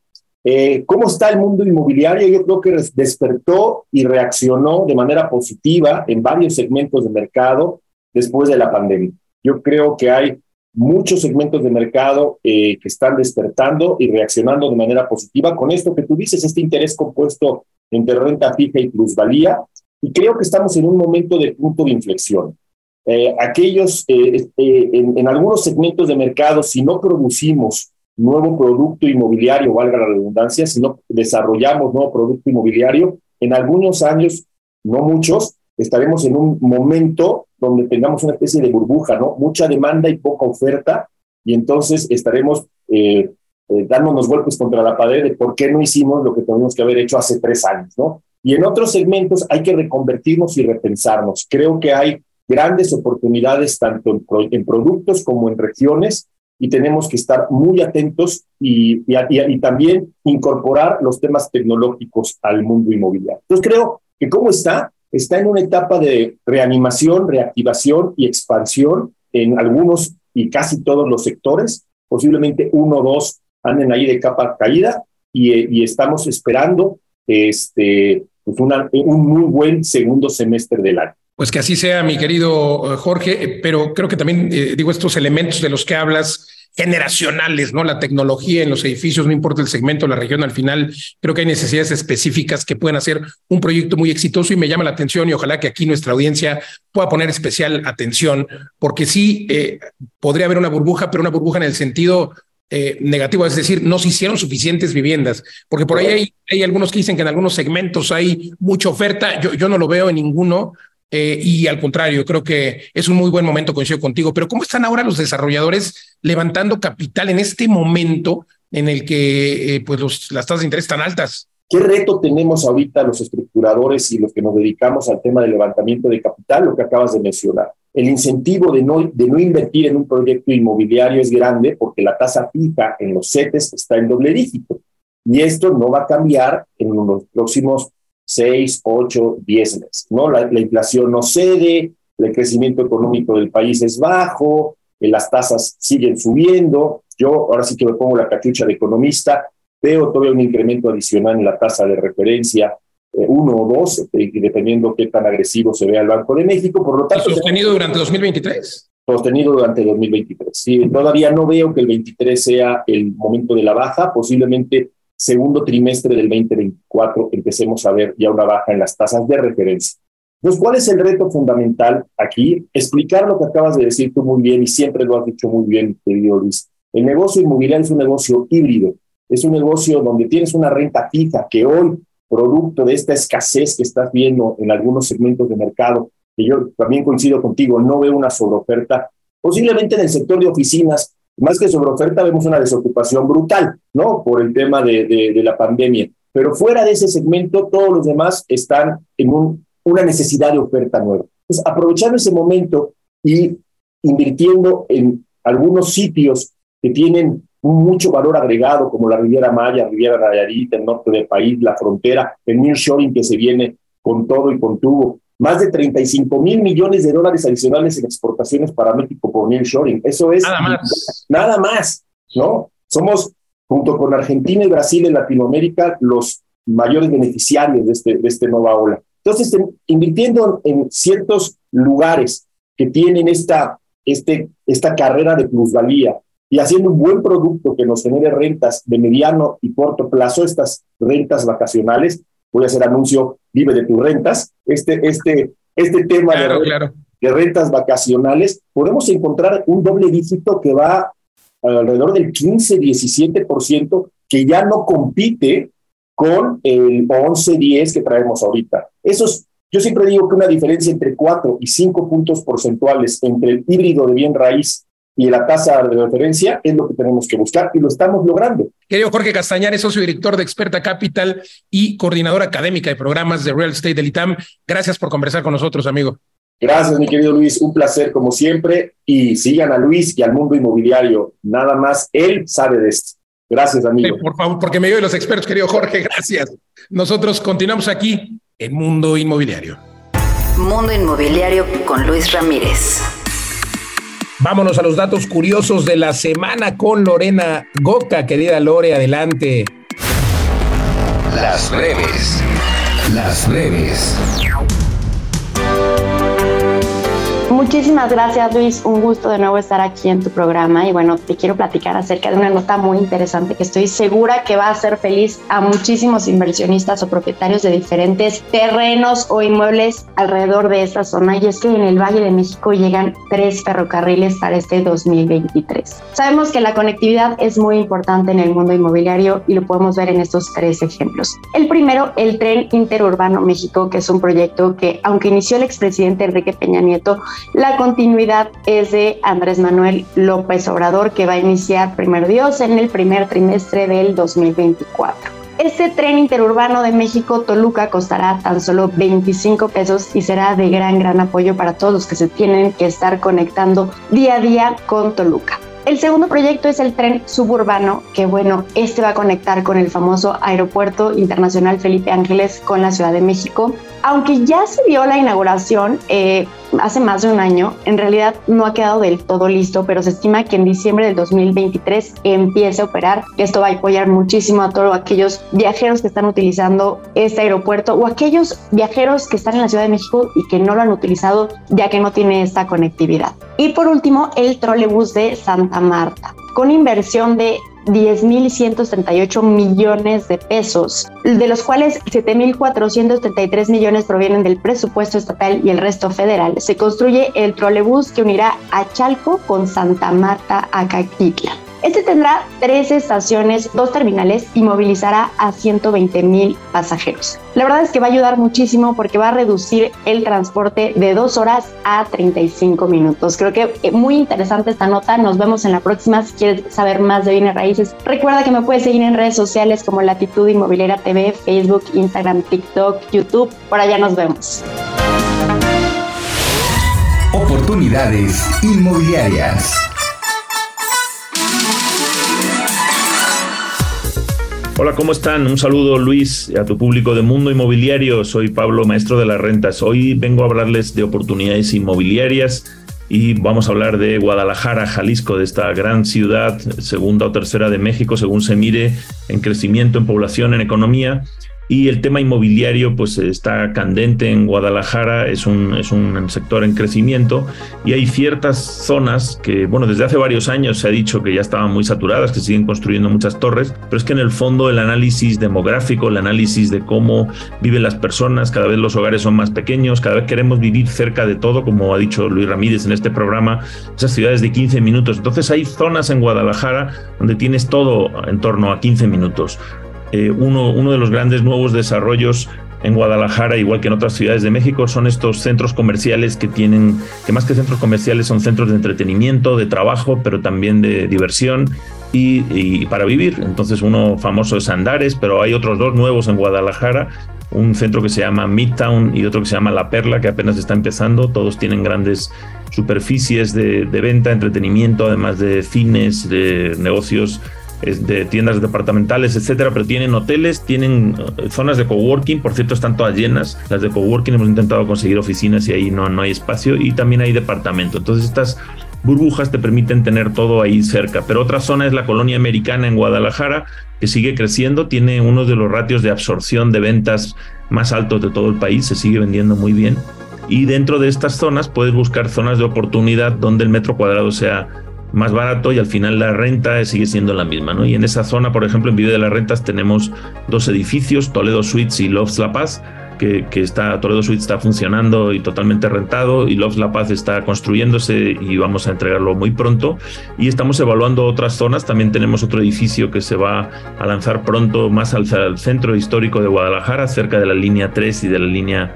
Eh, ¿Cómo está el mundo inmobiliario? Yo creo que despertó y reaccionó de manera positiva en varios segmentos de mercado después de la pandemia. Yo creo que hay muchos segmentos de mercado eh, que están despertando y reaccionando de manera positiva con esto que tú dices, este interés compuesto entre renta fija y plusvalía. Y creo que estamos en un momento de punto de inflexión. Eh, aquellos, eh, eh, en, en, algunos segmentos de mercado, si no producimos nuevo producto inmobiliario, valga la redundancia, si no desarrollamos nuevo producto inmobiliario, en algunos años, no muchos, estaremos en un momento donde tengamos una especie de burbuja, ¿no? Mucha demanda y poca oferta, y entonces estaremos eh, eh, dándonos golpes contra la pared de por qué no hicimos lo que teníamos que haber hecho hace tres años, ¿no? Y en otros segmentos hay que reconvertirnos y repensarnos. Creo que hay grandes oportunidades tanto en, pro, en productos como en regiones y tenemos que estar muy atentos y, y, y, y, también incorporar los temas tecnológicos al mundo inmobiliario. Entonces creo que cómo está, está en una etapa de reanimación, reactivación y expansión en algunos y casi todos los sectores, posiblemente uno o dos anden ahí de capa caída y, y estamos esperando este, pues un muy buen segundo semestre del año. Pues que así sea, mi querido eh, Jorge, eh, pero creo que también eh, digo estos elementos de los que hablas generacionales, ¿no? La tecnología en los edificios, no importa el segmento, la región, al final creo que hay necesidades específicas que pueden hacer un proyecto muy exitoso y me llama la atención y ojalá que aquí nuestra audiencia pueda poner especial atención, porque sí podría haber una burbuja, pero una burbuja en el sentido negativo, es decir, no se hicieron suficientes viviendas, porque por ahí hay, hay, algunos que dicen que en algunos segmentos hay mucha oferta, yo, yo no lo veo en ninguno, eh, y al contrario, creo que es un muy buen momento, coincido contigo. Pero ¿cómo están ahora los desarrolladores levantando capital en este momento en el que eh, pues las tasas de interés están altas? ¿Qué reto tenemos ahorita los estructuradores y los que nos dedicamos al tema de levantamiento de capital? Lo que acabas de mencionar. El incentivo de no, de no invertir en un proyecto inmobiliario es grande porque la tasa fija en los CETES está en doble dígito. Y esto no va a cambiar en los próximos 6, 8, 10 meses. ¿no? La, inflación no cede, el crecimiento económico del país es bajo, eh, las tasas siguen subiendo. Yo ahora sí que me pongo la cachucha de economista, veo todavía un incremento adicional en la tasa de referencia, eh, uno o dos, eh, dependiendo qué tan agresivo se vea el Banco de México. Por lo tanto, ¿Sostenido durante 2023? Sostenido durante 2023. Sí, todavía no veo que el 23 sea el momento de la baja, posiblemente segundo trimestre del 2024 empecemos a ver ya una baja en las tasas de referencia. Entonces, ¿cuál es el reto fundamental aquí? Explicar lo que acabas de decir tú muy bien y siempre lo has dicho muy bien, querido Luis. El negocio inmobiliario es un negocio híbrido, es un negocio donde tienes una renta fija que hoy, producto de esta escasez que estás viendo en algunos segmentos de mercado, que yo también coincido contigo, no veo una sobreoferta, posiblemente en el sector de oficinas más que sobre oferta, vemos una desocupación brutal, ¿no? Por el tema de, de, la pandemia. Pero fuera de ese segmento, todos los demás están en un, una necesidad de oferta nueva. Entonces, aprovechando ese momento y invirtiendo en algunos sitios que tienen mucho valor agregado, como la Riviera Maya, Riviera Nayarit, el norte del país, la frontera, el nearshoring que se viene con todo y con tubo, más de 35 mil millones de dólares adicionales en exportaciones para México por nearshoring. Eso es nada más. Nada más, ¿no? Somos, junto con Argentina y Brasil en Latinoamérica, los mayores beneficiarios de este, de este nueva ola. Entonces, invirtiendo en ciertos lugares que tienen esta, este, esta carrera de plusvalía y haciendo un buen producto que nos genere rentas de mediano y corto plazo, estas rentas vacacionales, voy a hacer anuncio, vive de tus rentas, este, este, este tema de, de rentas vacacionales, podemos encontrar un doble dígito que va alrededor del 15-17%, que ya no compite con el 11-10 que traemos ahorita. Eso es, yo siempre digo que una diferencia entre 4 y 5 puntos porcentuales entre el híbrido de bien raíz y la tasa de referencia es lo que tenemos que buscar y lo estamos logrando. Querido Jorge Castañares, socio director de Experta Capital y coordinador académica de programas de Real Estate del ITAM. Gracias por conversar con nosotros, amigo. Gracias, mi querido Luis. Un placer como siempre. Y sigan a Luis y al mundo inmobiliario. Nada más él sabe de esto. Gracias, amigo. por favor, porque me dio de los expertos, querido Jorge. Gracias. Nosotros continuamos aquí en Mundo Inmobiliario. Mundo Inmobiliario con Luis Ramírez. Vámonos a los datos curiosos de la semana con Lorena Goca. Querida Lore, adelante. Las breves. Las breves. Muchísimas gracias Luis, un gusto de nuevo estar aquí en tu programa y bueno, te quiero platicar acerca de una nota muy interesante que estoy segura que va a hacer feliz a muchísimos inversionistas o propietarios de diferentes terrenos o inmuebles alrededor de esta zona y es que en el Valle de México llegan tres ferrocarriles para este 2023. Sabemos que la conectividad es muy importante en el mundo inmobiliario y lo podemos ver en estos tres ejemplos. El primero, el tren interurbano México, que es un proyecto que aunque inició el expresidente Enrique Peña Nieto, la continuidad es de Andrés Manuel López Obrador, que va a iniciar primer Dios en el primer trimestre del 2024. Este tren interurbano de México-Toluca costará tan solo 25 pesos y será de gran, gran apoyo para todos los que se tienen que estar conectando día a día con Toluca. El segundo proyecto es el tren suburbano, que bueno, este va a conectar con el famoso Aeropuerto Internacional Felipe Ángeles con la Ciudad de México. Aunque ya se vio la inauguración, eh, hace más de un año. En realidad no ha quedado del todo listo, pero se estima que en diciembre del 2023 empiece a operar. Esto va a apoyar muchísimo a todos aquellos viajeros que están utilizando este aeropuerto o aquellos viajeros que están en la Ciudad de México y que no lo han utilizado ya que no tiene esta conectividad. Y por último, el trolebús de Santa Marta con inversión de 10.138 millones de pesos, de los cuales 7.433 millones provienen del presupuesto estatal y el resto federal. Se construye el trolebús que unirá a Chalco con Santa Marta a Caquitla. Este tendrá tres estaciones, dos terminales y movilizará a 120 mil pasajeros. La verdad es que va a ayudar muchísimo porque va a reducir el transporte de dos horas a 35 minutos. Creo que eh, muy interesante esta nota. Nos vemos en la próxima. Si quieres saber más de bienes raíces, recuerda que me puedes seguir en redes sociales como Latitud Inmobiliaria TV, Facebook, Instagram, TikTok, YouTube. Por allá nos vemos. Oportunidades inmobiliarias. Hola, ¿cómo están? Un saludo Luis a tu público de Mundo Inmobiliario. Soy Pablo, maestro de las rentas. Hoy vengo a hablarles de oportunidades inmobiliarias y vamos a hablar de Guadalajara, Jalisco, de esta gran ciudad, segunda o tercera de México, según se mire, en crecimiento, en población, en economía y el tema inmobiliario pues está candente en Guadalajara, es un, es un sector en crecimiento y hay ciertas zonas que, bueno, desde hace varios años se ha dicho que ya estaban muy saturadas, que siguen construyendo muchas torres, pero es que en el fondo el análisis demográfico, el análisis de cómo viven las personas, cada vez los hogares son más pequeños, cada vez queremos vivir cerca de todo, como ha dicho Luis Ramírez en este programa, esas ciudades de 15 minutos. Entonces hay zonas en Guadalajara donde tienes todo en torno a 15 minutos. Eh, uno, de los grandes nuevos desarrollos en Guadalajara, igual que en otras ciudades de México, son estos centros comerciales que tienen, que más que centros comerciales son centros de entretenimiento, de trabajo, pero también de diversión y, para vivir. Entonces uno famoso es Andares, pero hay otros dos nuevos en Guadalajara, un centro que se llama Midtown y otro que se llama La Perla, que apenas está empezando. Todos tienen grandes superficies de, de venta, entretenimiento, además de cines, de negocios de tiendas departamentales, etcétera, pero tienen hoteles, tienen eh, zonas de coworking, por cierto, están todas llenas. Las de coworking hemos intentado conseguir oficinas y ahí no, no hay espacio, y también hay departamento. Entonces, estas burbujas te permiten tener todo ahí cerca. Pero otra zona es la colonia americana en Guadalajara, que sigue creciendo, tiene uno de los ratios de absorción de ventas más altos de todo el país, se sigue vendiendo muy bien. Y dentro de estas zonas puedes buscar zonas de oportunidad donde el metro cuadrado sea más barato y al final la renta sigue siendo la misma, ¿no? Y en esa zona, por ejemplo, en Vive de las Rentas tenemos dos edificios, Toledo Suites y Loves La Paz, que, que, está, Toledo Suites está funcionando y totalmente rentado y Loves La Paz está construyéndose y vamos a entregarlo muy pronto. Y estamos evaluando otras zonas, también tenemos otro edificio que se va a lanzar pronto más al, al centro histórico de Guadalajara, cerca de la línea 3 y de la línea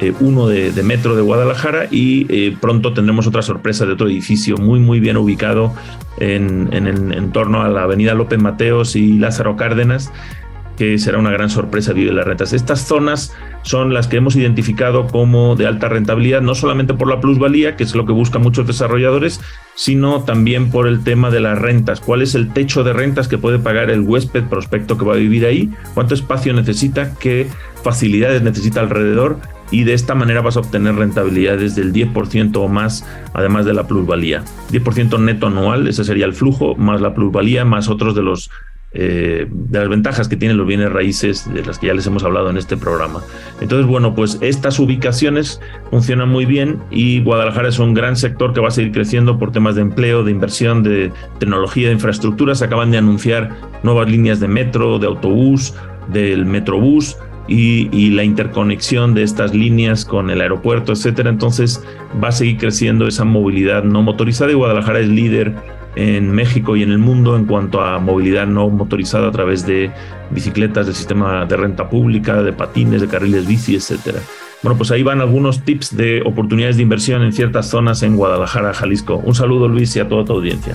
eh, uno de, Metro de Guadalajara y eh, pronto tendremos otra sorpresa de otro edificio muy muy bien ubicado en, en, torno a la avenida López Mateos y Lázaro Cárdenas que será una gran sorpresa Vive las Rentas. Estas zonas son las que hemos identificado como de alta rentabilidad, no solamente por la plusvalía, que es lo que buscan muchos desarrolladores, sino también por el tema de las rentas. ¿Cuál es el techo de rentas que puede pagar el huésped prospecto que va a vivir ahí? ¿Cuánto espacio necesita? ¿Qué facilidades necesita alrededor? Y de esta manera vas a obtener rentabilidades del 10% o más, además de la plusvalía. 10% neto anual, ese sería el flujo, más la plusvalía, más otros de los eh, de las ventajas que tienen los bienes raíces, de las que ya les hemos hablado en este programa. Entonces, bueno, pues estas ubicaciones funcionan muy bien y Guadalajara es un gran sector que va a seguir creciendo por temas de empleo, de inversión, de tecnología, de infraestructura. Se acaban de anunciar nuevas líneas de metro, de autobús, del metrobús y, la interconexión de estas líneas con el aeropuerto, etcétera. Entonces va a seguir creciendo esa movilidad no motorizada y Guadalajara es líder en México y en el mundo en cuanto a movilidad no motorizada a través de bicicletas, del sistema de renta pública, de patines, de carriles bici, etcétera. Bueno, pues ahí van algunos tips de oportunidades de inversión en ciertas zonas en Guadalajara, Jalisco. Un saludo Luis y a toda tu audiencia.